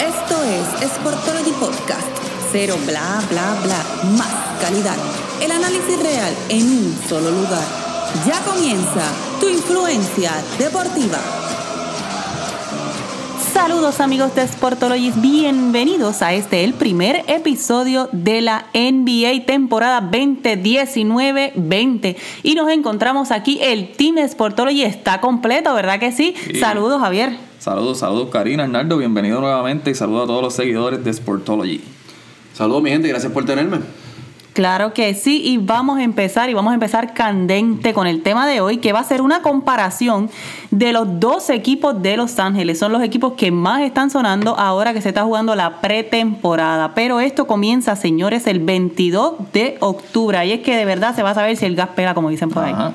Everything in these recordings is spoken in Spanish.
Esto es Sportology Podcast. Cero bla bla bla. Más calidad. El análisis real en un solo lugar. Ya comienza tu influencia deportiva. Saludos amigos de Sportologist, bienvenidos a este, el primer episodio de la NBA temporada 2019-20. Y nos encontramos aquí, el Team Sportology está completo, ¿verdad que sí? Sí. Saludos Javier. Saludos, saludos Karina, Arnaldo, bienvenido nuevamente y saludos a todos los seguidores de Sportology. Saludos mi gente, gracias por tenerme. Claro que sí, y vamos a empezar, y vamos a empezar candente con el tema de hoy, que va a ser una comparación de los dos equipos de Los Ángeles. Son los equipos que más están sonando ahora que se está jugando la pretemporada. Pero esto comienza, señores, el 22 de octubre. Y es que de verdad se va a saber si el gas pega, como dicen por ahí. Ajá.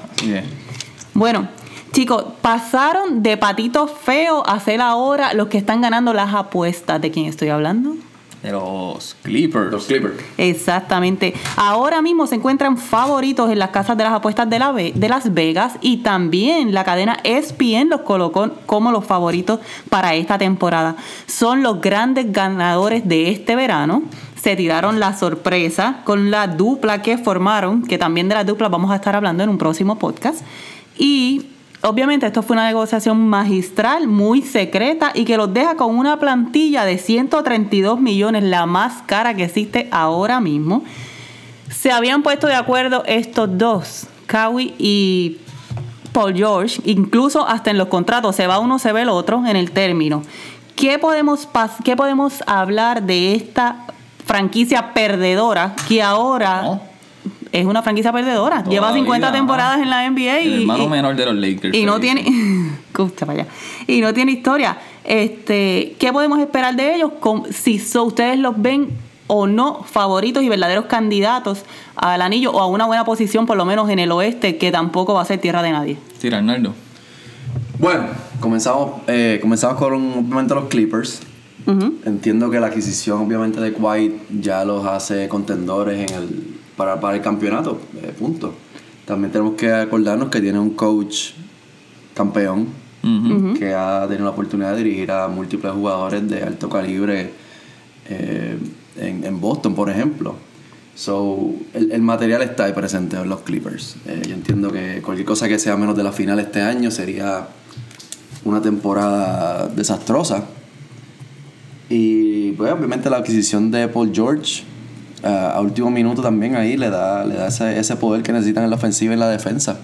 Bueno, chicos, pasaron de patitos feos a ser ahora los que están ganando las apuestas. ¿De quién estoy hablando? De los Clippers. Los Clippers. Exactamente. Ahora mismo se encuentran favoritos en las casas de las apuestas de, la Ve- de Las Vegas y también la cadena ESPN los colocó como los favoritos para esta temporada. Son los grandes ganadores de este verano. Se tiraron la sorpresa con la dupla que formaron, que también de la dupla vamos a estar hablando en un próximo podcast. Y obviamente esto fue una negociación magistral, muy secreta y que los deja con una plantilla de 132 millones, la más cara que existe ahora mismo. Se habían puesto de acuerdo estos dos, Kawhi y Paul George, incluso hasta en los contratos, se va uno, se ve el otro en el término. ¿Qué podemos, qué podemos hablar de esta franquicia perdedora que ahora. Es una franquicia perdedora? Lleva Todavía, 50 ajá. temporadas en la NBA y, El hermano y- menor de los Lakers. y no tiene para allá. y no tiene historia este qué podemos esperar de ellos Con- si so- ustedes los ven o no favoritos y verdaderos candidatos al anillo o a una buena posición por lo menos en el oeste que tampoco va a ser tierra de nadie Tira, Arnaldo. Bueno, comenzamos, eh, comenzamos con obviamente los Clippers. Entiendo que la adquisición obviamente de White ya los hace contendores en el, para, para el campeonato, eh, punto. También tenemos que acordarnos que tiene un coach campeón Ujú. que ha tenido la oportunidad de dirigir a múltiples jugadores de alto calibre eh, en, en Boston, por ejemplo. So, el, el material está ahí presente en los Clippers. Eh, yo entiendo que cualquier cosa que sea menos de la final este año sería una temporada desastrosa. Y pues, obviamente la adquisición de Paul George ah, a último minuto también ahí le da, le da ese, ese poder que necesitan en la ofensiva y en la defensa.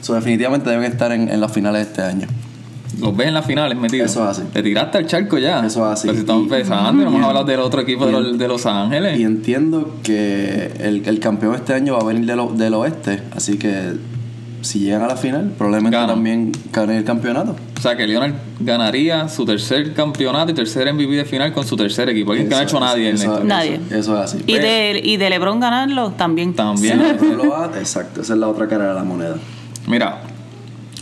So, definitivamente deben estar en, en las finales de este año. Los ves en las finales metidos. Eso es así. Te tiraste al charco ya. Eso es así. Pero si estamos empezando y no hemos hablado del otro equipo de los, de Los Ángeles. Y entiendo que el, el campeón este año va a venir del, o- del oeste, así que si llegan a la final, probablemente Ganan. también ganen el campeonato. O sea que Leonard ganaría su tercer campeonato y tercer MVP de final con su tercer equipo. Alguien que no ha hecho nadie en eso- eso- Nadie. Eso, es así. y de y de LeBron ganarlo también También. No exacto, esa es la otra cara de la moneda. Mira,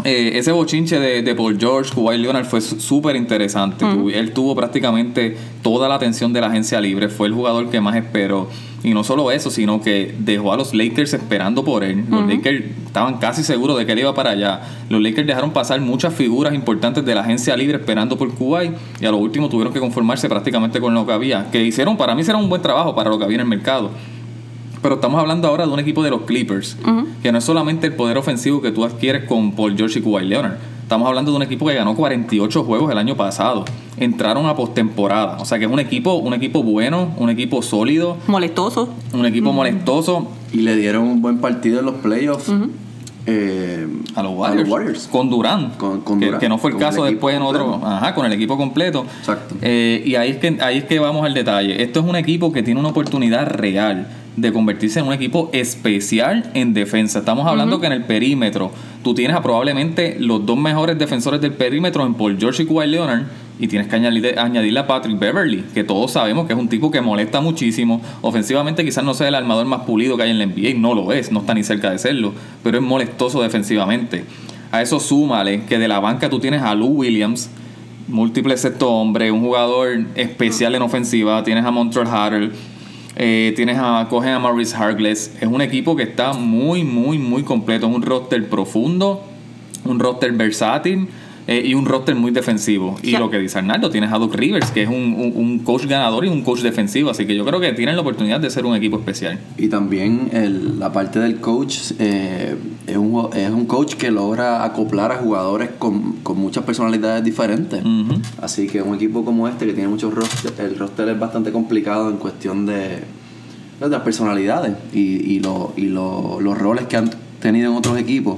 eh, ese bochinche de, de Paul George, Kawhi Leonard fue súper interesante. Él tuvo prácticamente toda la atención de la agencia libre, fue el jugador que más esperó. Y no solo eso, sino que dejó a los Lakers esperando por él. Los Lakers estaban casi seguros de que él iba para allá. Los Lakers dejaron pasar muchas figuras importantes de la agencia libre esperando por Kuwait y a lo último tuvieron que conformarse prácticamente con lo que había. Que hicieron, para mí, será un buen trabajo para lo que había en el mercado. Pero estamos hablando ahora de un equipo de los Clippers, que no es solamente el poder ofensivo que tú adquieres con Paul George y Kawhi Leonard. Estamos hablando de un equipo que ganó 48 juegos el año pasado. Entraron a postemporada. O sea que es un equipo, un equipo bueno, un equipo sólido, molestoso un equipo molestoso Y le dieron un buen partido en los playoffs eh, a los Warriors. Con Durán. Con- con que, Durant. que no fue el caso después en otro. completo. Ajá, con el equipo completo. Exacto. Eh, y ahí es, que, ahí es que vamos al detalle. Esto es un equipo que tiene una oportunidad real de convertirse en un equipo especial en defensa. Estamos hablando que en el perímetro tú tienes a probablemente los dos mejores defensores del perímetro en Paul George y Kawhi Leonard y tienes que añadir, añadirle a Patrick Beverly, que todos sabemos que es un tipo que molesta muchísimo. Ofensivamente quizás no sea el armador más pulido que hay en la NBA, no lo es, no está ni cerca de serlo, pero es molestoso defensivamente. A eso súmale que de la banca tú tienes a Lou Williams, múltiple sexto hombre, un jugador especial en ofensiva, tienes a Montreal Harrell, eh, tienes a, cogen a Maurice Harkless. Es un equipo que está muy, muy, muy completo. Es un roster profundo, un roster versátil. Eh, y un roster muy defensivo. Y lo que dice Arnaldo, tienes a Doc Rivers, que es un, un- un coach ganador y un coach defensivo. Así que yo creo que tienen la oportunidad de ser un equipo especial. Y también el- la parte del coach eh, es, un, es un coach que logra acoplar a jugadores con, con muchas personalidades diferentes. Así que un equipo como este que tiene muchos roster, el roster es bastante complicado en cuestión de, de las personalidades y, y, lo- y lo- los roles que han tenido en otros equipos.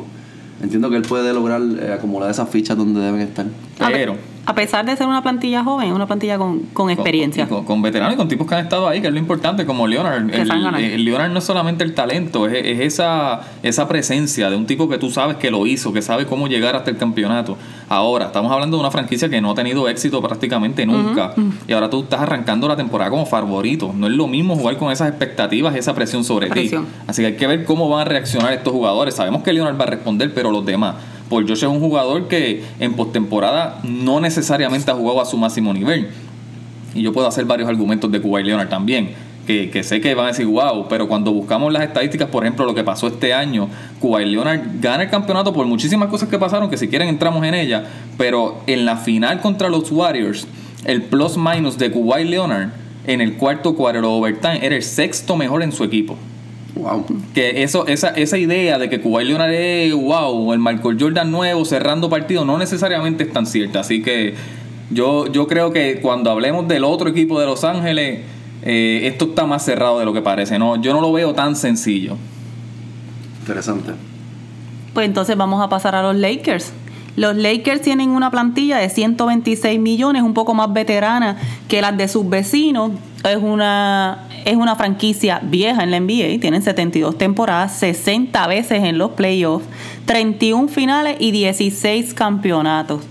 Entiendo que él puede lograr eh, acomodar esas fichas donde deben estar. Pero... A pesar de ser una plantilla joven, una plantilla con, con experiencia. Con, con- con veteranos y con tipos que han estado ahí, que es lo importante, como Leonard. Que El, el Leonard no es solamente el talento, es, es esa, esa presencia de un tipo que tú sabes que lo hizo, que sabe cómo llegar hasta el campeonato. Ahora, estamos hablando de una franquicia que no ha tenido éxito prácticamente nunca. Y ahora tú estás arrancando la temporada como favorito. No es lo mismo jugar con esas expectativas y esa presión sobre Presión. ti. Así que hay que ver cómo van a reaccionar estos jugadores. Sabemos que Leonard va a responder, pero los demás. Paul George es un jugador que en postemporada no necesariamente ha jugado a su máximo nivel. Y yo puedo hacer varios argumentos de Kuwait Leonard también. Que, sé que van a decir wow, pero cuando buscamos las estadísticas, por ejemplo, lo que pasó este año, Kuwait Leonard gana el campeonato por muchísimas cosas que pasaron, que si quieren entramos en ella, pero en la final contra los Warriors, el plus minus de Kuwait Leonard en el cuarto cuadro overtime era el sexto mejor en su equipo. Wow. Que eso, esa, esa idea de que Kuwait Leonard es wow, el Michael Jordan nuevo cerrando partidos, no necesariamente es tan cierta. Así que yo, yo creo que cuando hablemos del otro equipo de Los Ángeles, eh, esto está más cerrado de lo que parece. No, yo no lo veo tan sencillo. Interesante. Pues entonces vamos a pasar a los Lakers. Los Lakers tienen una plantilla de 126 millones, un poco más veterana que las de sus vecinos. Es una, es una franquicia vieja en la NBA, tienen 72 temporadas, 60 veces en los playoffs, 31 finales y 16 campeonatos.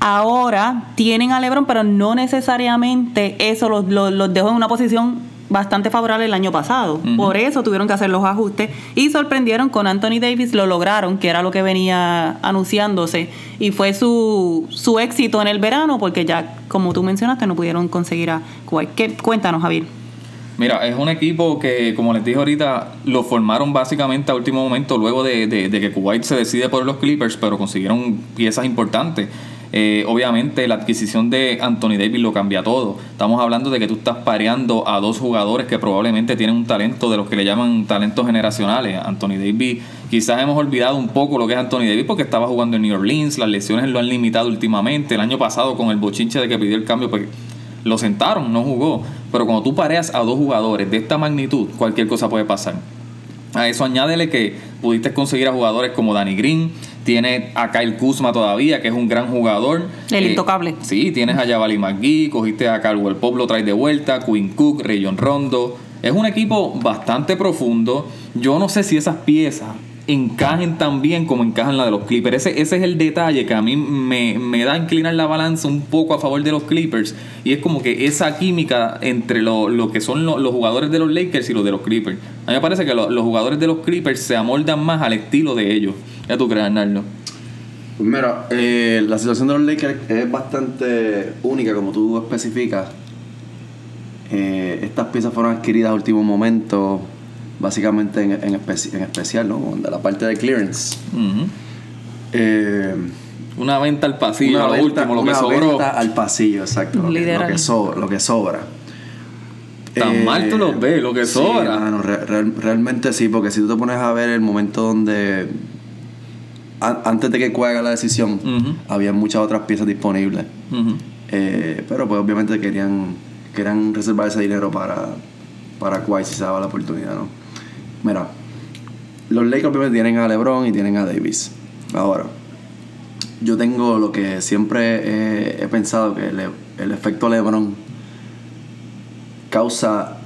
Ahora tienen a LeBron, pero no necesariamente eso los, los- los dejó en una posición bastante favorable el año pasado. Por eso tuvieron que hacer los ajustes y sorprendieron con Anthony Davis, lo lograron, que era lo que venía anunciándose. Y fue su, su éxito en el verano, porque ya, como tú mencionaste, no pudieron conseguir a Kawhi. ¿Qué? Cuéntanos, Javier. Mira, es un equipo que, como les dije ahorita, lo formaron básicamente a último momento luego de, de- de que Kuwait se decide por los Clippers, pero consiguieron piezas importantes. Eh, obviamente la adquisición de Anthony Davis lo cambia todo. Estamos hablando de que tú estás pareando a dos jugadores que probablemente tienen un talento de los que le llaman talentos generacionales. Anthony Davis, quizás hemos olvidado un poco lo que es Anthony Davis porque estaba jugando en New Orleans, las lesiones lo han limitado últimamente. El año pasado con el bochinche de que pidió el cambio, pues lo sentaron, no jugó. Pero cuando tú pareas a dos jugadores de esta magnitud, cualquier cosa puede pasar. A eso añádele que pudiste conseguir a jugadores como Danny Green, tiene a Kyle Kuzma todavía, que es un gran jugador. El Eh, intocable. Sí, tienes a Javali McGee, cogiste a Caldwell Pop, lo traes de vuelta, Quinn Cook, Rayon Rondo. Es un equipo bastante profundo. Yo no sé si esas piezas encajen tan bien como encajan la de los Clippers. Ese, ese es el detalle que a mí me, me da inclinar la balanza un poco a favor de los Clippers. Y es como que esa química entre lo, lo que son lo- los jugadores de los Lakers y los de los Clippers. A mí me parece que lo- los jugadores de los Clippers se amoldan más al estilo de ellos. Ya tú crees, Arnaldo. Pues mira, eh, la situación de los Lakers es bastante única, como tú especificas. Eh, estas piezas fueron adquiridas a último momento, básicamente en, en, especi- en especial, ¿no? De la parte de clearance. Eh, Una venta al pasillo, una lo venta- último, lo que una sobró. venta al pasillo, exacto. Lo que, Literal. lo que sobra. Lo que sobra. Tan mal tú los ves, lo que Eh, sí, sobra. mano, re- real- realmente sí, porque si tú te pones a ver el momento donde an- antes de que cuaga la decisión, había muchas otras piezas disponibles. Eh, pero pues obviamente querían, querían reservar ese dinero para, para Kawhi si se daba la oportunidad, ¿no? Mira, los Lakers obviamente tienen a LeBron y tienen a Davis. Ahora, yo tengo lo que siempre he, he pensado que el efecto LeBron causa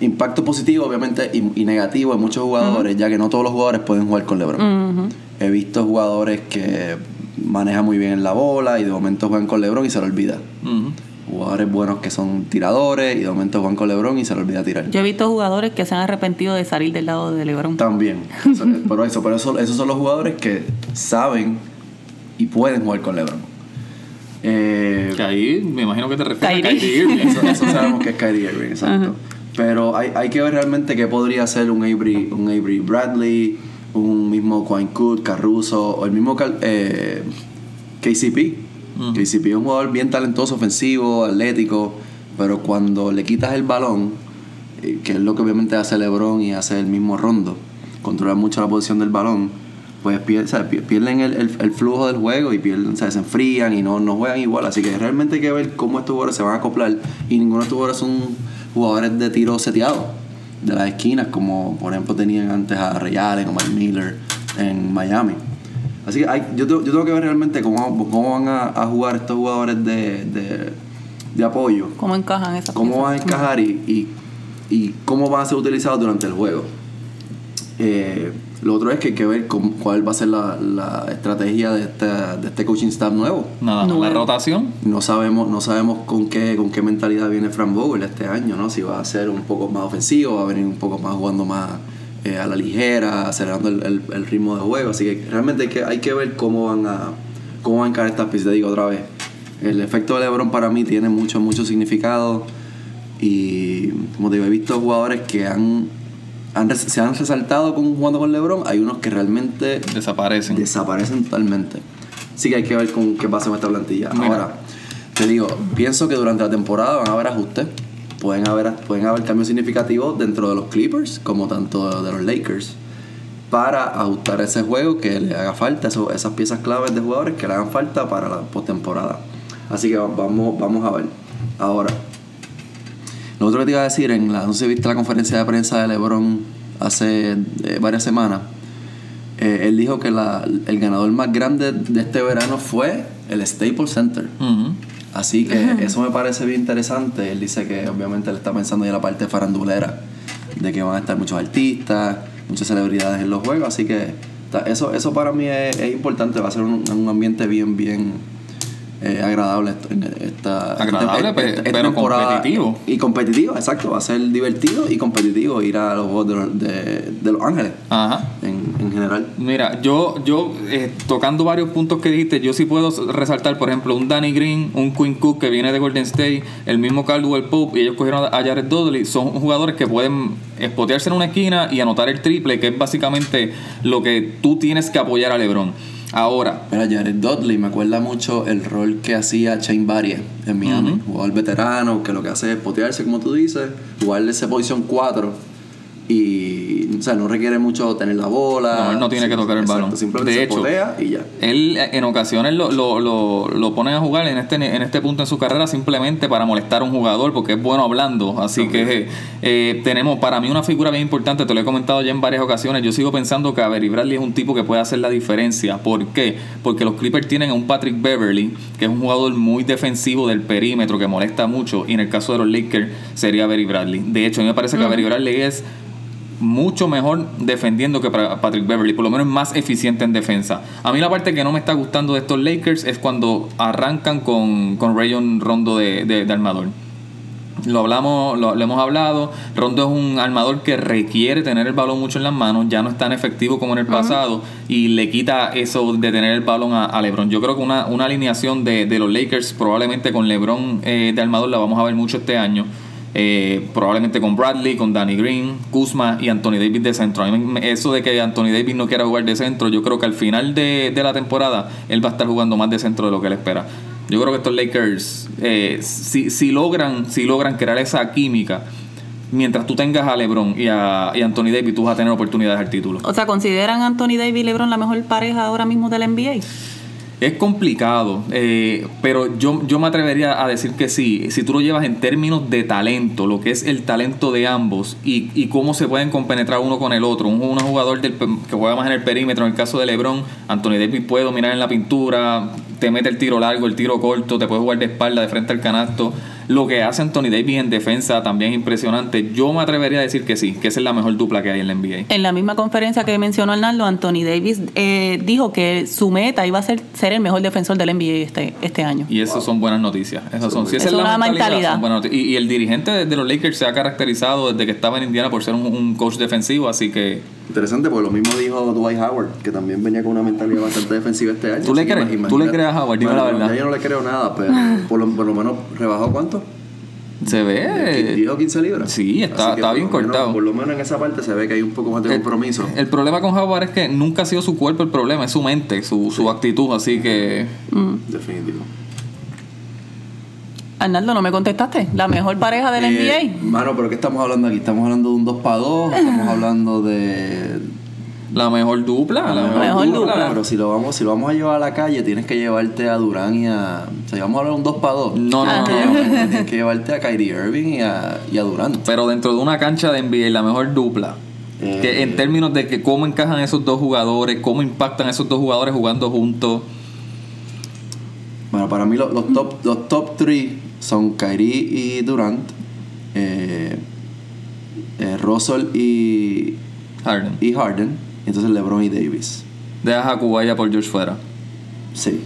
impacto positivo obviamente y, y negativo en muchos jugadores, ya que no todos los jugadores pueden jugar con LeBron. He visto jugadores que manejan muy bien la bola y de momento juegan con LeBron y se lo olvida. Ujú. Jugadores buenos que son tiradores y de momento juegan con LeBron y se le olvida tirar. Yo he visto jugadores que se han arrepentido de salir del lado de LeBron. También. Sea, Pero eso, pero eso, esos son los jugadores que saben y pueden jugar con LeBron. Eh, ahí me imagino que te refieres a Kyrie. Kyrie Irving. eso, eso sabemos que es Kyrie Irving, exacto. Pero hay, hay que ver realmente qué podría ser un Avery, un Avery Bradley, un mismo Quine Cook, Caruso, o el mismo eh, KCP. Mm. KCP es un jugador bien talentoso, ofensivo, atlético, pero cuando le quitas el balón, eh, que es lo que obviamente hace LeBron y hace el mismo Rondo, controla mucho la posición del balón, pues pierden el, el- flujo del juego y pierden, se enfrían y no, no juegan igual. Así que realmente hay que ver cómo estos jugadores se van a acoplar y ninguno de estos jugadores son jugadores de tiro seteado de las esquinas, como por ejemplo tenían antes a Ray Allen o Mike Miller en Miami. Así que hay- yo, tengo, yo tengo que ver realmente cómo, cómo van a, a jugar estos jugadores de, de, de apoyo, ¿Cómo encajan esas cómo piezas? van a encajar y, y, y cómo van a ser utilizados durante el juego. Eh, lo otro es que hay que ver cómo- cuál va a ser la, la estrategia de, esta- de este coaching staff nuevo. Nada más la rotación. No sabemos, no sabemos con qué, con qué mentalidad viene Frank Vogel este año, ¿no? Si va a ser un poco más ofensivo, va a venir un poco más jugando más eh, a la ligera, acelerando el, el- el ritmo de juego. Así que realmente hay que, hay que ver cómo van a cómo van a encarar estas piezas. Te digo otra vez, el efecto de LeBron para mí tiene mucho, mucho significado. Y como te digo, he visto jugadores que han, han se han resaltado con, jugando con LeBron. Hay unos que realmente Desaparecen. desaparecen totalmente. Así que hay que ver con qué pasa con esta plantilla. Mira. Ahora, te digo, pienso que durante la temporada van a haber ajustes. Pueden haber, pueden haber cambios significativos dentro de los Clippers, como tanto de los Lakers, para ajustar ese juego que le haga falta, esas piezas claves de jugadores que le hagan falta para la postemporada. Así que va- vamos, vamos a ver. Ahora, lo otro que te iba a decir, en la, no sé viste la conferencia de prensa de LeBron hace eh, varias semanas. Eh, él dijo que el ganador más grande de este verano fue el Staples Center. Ujú. Así que eso me parece bien interesante. Él dice que obviamente él está pensando ya en la parte farandulera, de que van a estar muchos artistas, muchas celebridades en los juegos. Así que eso, eso para mí es, es importante, va a ser un, un ambiente bien, bien eh, agradable esta, Agradable, pe- pero competitivo. Y competitivo, exacto. Va a ser divertido y competitivo ir a los juegos de los, de, de los Ángeles Ajá. en, en general. Mira, yo, yo eh, tocando varios puntos que dijiste, yo sí puedo resaltar, por ejemplo, un Danny Green, un Quinn Cook que viene de Golden State, el mismo Caldwell Pope, y ellos cogieron a Jared Dudley, son jugadores que pueden espotearse en una esquina y anotar el triple, que es básicamente lo que tú tienes que apoyar a LeBron. Ahora, Mira, Jared Dudley me acuerda mucho el rol que hacía Shane Barrier en Miami. Ujú. Jugador veterano que lo que hace es potearse, como tú dices, jugarle esa posición 4 y, o sea, no requiere mucho tener la bola. No, él no tiene que tocar el Exacto, balón. Simplemente De hecho, y ya. Él eh, en ocasiones lo, lo, lo, lo ponen a jugar en este, en este punto en su carrera simplemente para molestar a un jugador porque es bueno hablando. Así que eh, tenemos para mí una figura bien importante, te lo he comentado ya en varias ocasiones. Yo sigo pensando que Avery Bradley es un tipo que puede hacer la diferencia. ¿Por qué? Porque los Clippers tienen a un Patrick Beverly, que es un jugador muy defensivo del perímetro, que molesta mucho. Y en el caso de los Lakers sería Avery Bradley. De hecho, a mí me parece que Avery Bradley es mucho mejor defendiendo que para Patrick Beverly, por lo menos más eficiente en defensa. A mí la parte que no me está gustando de estos Lakers es cuando arrancan con, con Rayon Rondo de, de- de armador. Lo hablamos, lo, lo hemos hablado. Rondo es un armador que requiere tener el balón mucho en las manos, ya no es tan efectivo como en el pasado y le quita eso de tener el balón a, a LeBron. Yo creo que una, una alineación de, de los Lakers, probablemente con LeBron eh, de armador, la vamos a ver mucho este año. Eh, probablemente con Bradley, con Danny Green, Kuzma y Anthony Davis de centro. A eso de que Anthony Davis no quiera jugar de centro, yo creo que al final de, de la temporada él va a estar jugando más de centro de lo que él espera. Yo creo que estos Lakers, eh, si, si logran, si logran crear esa química, mientras tú tengas a LeBron y a, y Anthony Davis, tú vas a tener oportunidades al título. O sea, ¿consideran Anthony Davis y LeBron la mejor pareja ahora mismo del NBA? Es complicado, eh, pero yo, yo me atrevería a decir que sí. Si tú lo llevas en términos de talento, lo que es el talento de ambos y, cómo se pueden compenetrar uno con el otro. Un, un jugador del, que juega más en el perímetro, en el caso de LeBron, Anthony Davis puede dominar en la pintura, te mete el tiro largo, el tiro corto, te puede jugar de espalda, de frente al canasto. Lo que hace Anthony Davis en defensa también es impresionante. Yo me atrevería a decir que sí, que esa es la mejor dupla que hay en la NBA. En la misma conferencia que mencionó Arnaldo, Anthony Davis eh, dijo que su meta iba a ser ser el mejor defensor del NBA este, este año. Y eso son buenas noticias. Esas son, si esa Es es, la una mentalidad. Y, y el dirigente de, de los Lakers se ha caracterizado desde que estaba en Indiana por ser un, un coach defensivo, así que Interesante, porque lo mismo dijo Dwight Howard, que también venía con una mentalidad bastante defensiva este año. ¿Tú le crees? ¿Tú le crees a Howard? Dime Bueno, la verdad. ya yo no le creo nada, pero por lo, por lo menos rebajó cuánto? Se ve. 10 o 15 libras. Sí, está- está bien menos- cortado. por lo menos en esa parte se ve que hay un poco más de compromiso. El problema con Jaguar es que nunca ha sido su cuerpo el problema, es su mente, su, su actitud, así que Definitivo. Arnaldo, ¿no me contestaste? La mejor pareja del Eh, NBA. Mano, pero ¿qué estamos hablando aquí? ¿Estamos hablando de un 2 para 2? ¿Estamos hablando de la mejor dupla, la mejor, mejor dupla. dupla. Pero si lo vamos, si lo vamos a llevar a la calle, tienes que llevarte a Durán y a. O sea, vamos a hablar un 2 para 2. No, no, no, Ajá. no. Tienes que llevarte a Kyrie Irving y a, y a Durant. Pero dentro de una cancha de NBA, la mejor dupla. Eh. Que en términos de que cómo encajan esos dos jugadores, cómo impactan esos dos jugadores jugando juntos. Bueno, para mí los, los top los top 3 son Kyrie y Durant, eh, eh, Russell y, Harden. y Harden, entonces LeBron y Davis. Dejas a Kawhi y a Paul George fuera. Sí.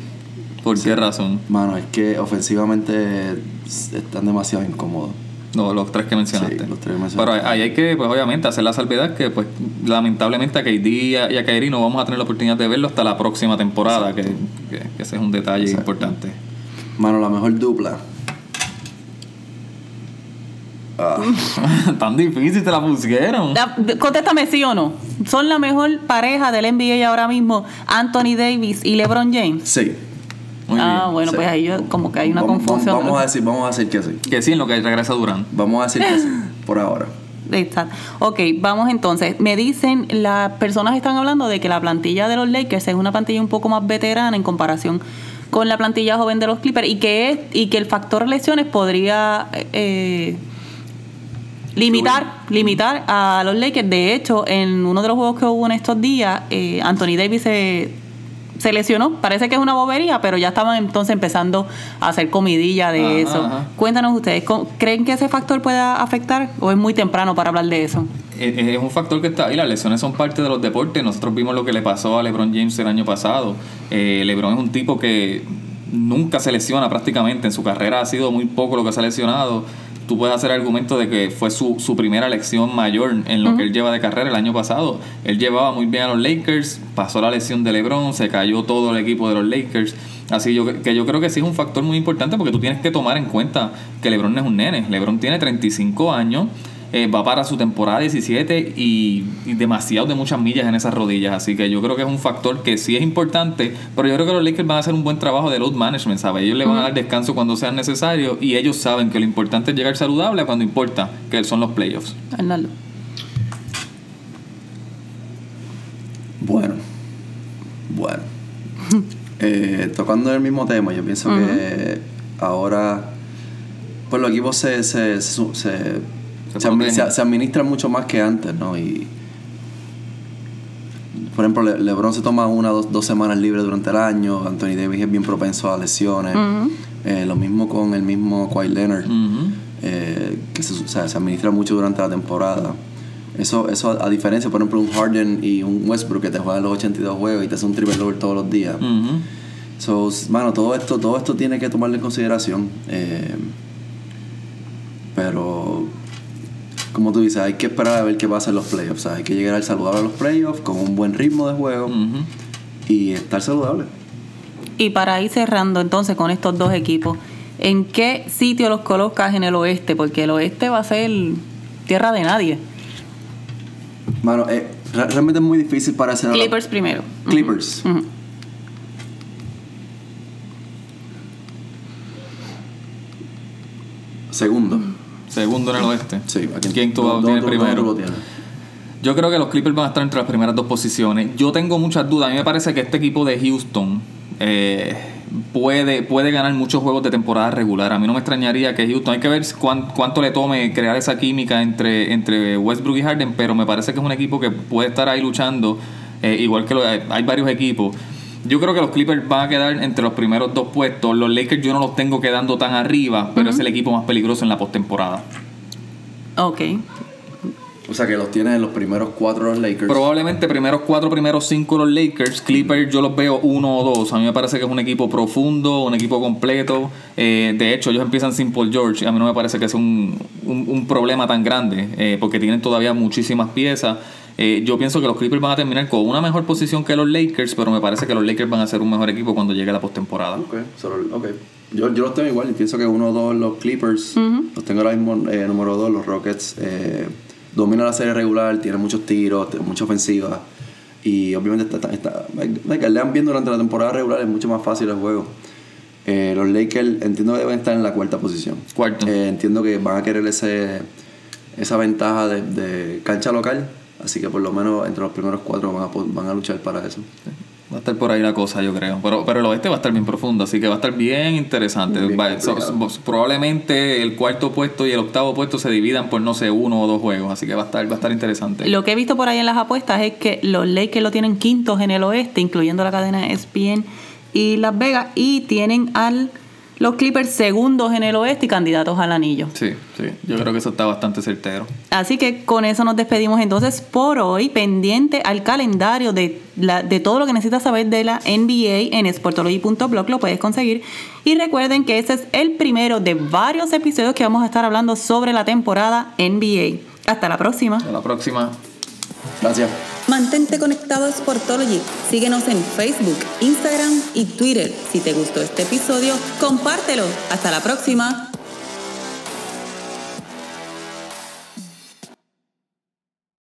¿Por qué razón? Mano, es que ofensivamente están demasiado incómodos. No, los tres que mencionaste. Sí, los tres que Pero mencionaste. ahí hay que, pues obviamente, hacer la salvedad que, pues, lamentablemente a KD y a, Kyrie no vamos a tener la oportunidad de verlo hasta la próxima temporada, que, que- que ese es un detalle Exacto. importante. Mano, la mejor dupla. Ah, Tan difícil te la pusieron. Contéstame sí o no. ¿Son la mejor pareja del NBA ahora mismo Anthony Davis y LeBron James? sí. Muy ah, bien. bueno, sí. pues ahí yo- como que hay una Vamos- confusión. Vamos, a decir, vamos a decir que sí. Que sí, en lo que regresa Durán. Vamos a decir que sí, por ahora. Exacto. Ok, vamos entonces. Me dicen, las personas están hablando de que la plantilla de los Lakers es una plantilla un poco más veterana en comparación con la plantilla joven de los Clippers y que, es, y que el factor lesiones podría eh, limitar, limitar a los Lakers. De hecho, en uno de los juegos que hubo en estos días, eh, Anthony Davis se, se lesionó. Parece que es una bobería, pero ya estaban entonces empezando a hacer comidilla de Ajá, eso. ajá. Cuéntanos ustedes, ¿cómo- ¿creen que ese factor pueda afectar o es muy temprano para hablar de eso? Es, es un factor que está ahí, las lesiones son parte de los deportes. Nosotros vimos lo que le pasó a LeBron James el año pasado. Eh, LeBron es un tipo que nunca se lesiona prácticamente. En su carrera ha sido muy poco lo que se ha lesionado. Tú puedes hacer argumento de que fue su, su primera lección mayor en lo que él lleva de carrera el año pasado. Él llevaba muy bien a los Lakers, pasó la lesión de LeBron, se cayó todo el equipo de los Lakers. Así yo, que yo creo que sí es un factor muy importante porque tú tienes que tomar en cuenta que LeBron no es un nene. LeBron tiene 35 años. Eh, va para su temporada 17 y, y demasiado de muchas millas en esas rodillas. Así que yo creo que es un factor que sí es importante, pero yo creo que los Lakers van a hacer un buen trabajo de load management, ¿sabes? Ellos le van a dar descanso cuando sea necesario y ellos saben que lo importante es llegar saludable cuando importa, que son los playoffs. Arnaldo. Bueno, bueno. Eh, tocando el mismo tema, yo pienso que ahora, pues los equipos se, se, se, se, se se- se administran mucho más que antes, ¿no? Y, por ejemplo, Le- LeBron se toma una o dos, dos semanas libres durante el año, Anthony Davis es bien propenso a lesiones, Eh, lo mismo con el mismo Kawhi Leonard, eh, que se, o sea, se administra mucho durante la temporada. Eso, eso a, a diferencia, por ejemplo, un Harden y un Westbrook que te juegan los 82 juegos y te hace un triple double todos los días. Ujú. So, s- mano, todo esto, todo esto tiene que tomarlo en consideración. eh, pero, como tú dices, hay que esperar a ver qué pasa en los playoffs. Hay que llegar al saludable a los playoffs con un buen ritmo de juego y estar saludable. Y para ir cerrando entonces con estos dos equipos, ¿en qué sitio los colocas en el oeste? Porque el oeste va a ser tierra de nadie. Mano, eh, re- realmente es muy difícil para hacer... Clippers primero. Clippers. Segundo. Segundo en el oeste. Sí, ¿Quién tú ¿dónde- tienes dónde- dónde primero? Yo creo que los Clippers van a estar entre las primeras dos posiciones. Yo tengo muchas dudas. A mí me parece que este equipo de Houston eh, puede, puede ganar muchos juegos de temporada regular. A mí no me extrañaría que Houston, hay que ver cuán- cuánto le tome crear esa química entre, entre Westbrook y Harden, pero me parece que es un equipo que puede estar ahí luchando, eh, igual que lo- hay varios equipos. Yo creo que los Clippers van a quedar entre los primeros dos puestos. Los Lakers yo no los tengo quedando tan arriba, pero es el equipo más peligroso en la postemporada. Ok. O sea, que los tienes en los primeros cuatro los Lakers. Probablemente primeros cuatro, primeros cinco los Lakers. Clippers yo los veo uno o dos. A mí me parece que es un equipo profundo, un equipo completo. Eh, de hecho, ellos empiezan sin Paul George. A mí no me parece que sea un, un- un problema tan grande, eh, porque tienen todavía muchísimas piezas. Eh, yo pienso que los Clippers van a terminar con una mejor posición que los Lakers, pero me parece que los Lakers van a ser un mejor equipo cuando llegue la postemporada. Ok, solo- ok. Yo, yo los tengo igual y pienso que uno o dos los Clippers, los tengo ahora mismo eh, número dos, los Rockets eh, dominan la serie regular, tienen muchos tiros, mucha ofensiva y obviamente está, está, está- que lean bien durante la temporada regular es mucho más fácil el juego. Eh, los Lakers entiendo que deben estar en la cuarta posición. Cuarto. Eh, entiendo que van a querer ese, esa ventaja de, de cancha local, así que por lo menos entre los primeros cuatro van a, van a luchar para eso. Va a estar por ahí la cosa, yo creo. Pero, pero el oeste va a estar bien profundo, así que va a estar bien interesante. Bien Va- so- complicado. so- probablemente el cuarto puesto y el octavo puesto se dividan por, no sé, uno o dos juegos, así que va a estar, va a estar interesante. Lo que he visto por ahí en las apuestas es que los Lakers lo tienen quintos en el oeste, incluyendo la cadena ESPN y Las Vegas, y tienen al los Clippers segundos en el oeste y candidatos al anillo. Sí, sí, yo creo que eso está bastante certero. Así que con eso nos despedimos entonces por hoy, pendiente al calendario de, la, de todo lo que necesitas saber de la NBA en sportology.blog, lo puedes conseguir. Y recuerden que este es el primero de varios episodios que vamos a estar hablando sobre la temporada NBA. Hasta la próxima. Hasta la próxima. Gracias. Mantente conectado a Sportology. Síguenos en Facebook, Instagram y Twitter. Si te gustó este episodio, compártelo. Hasta la próxima.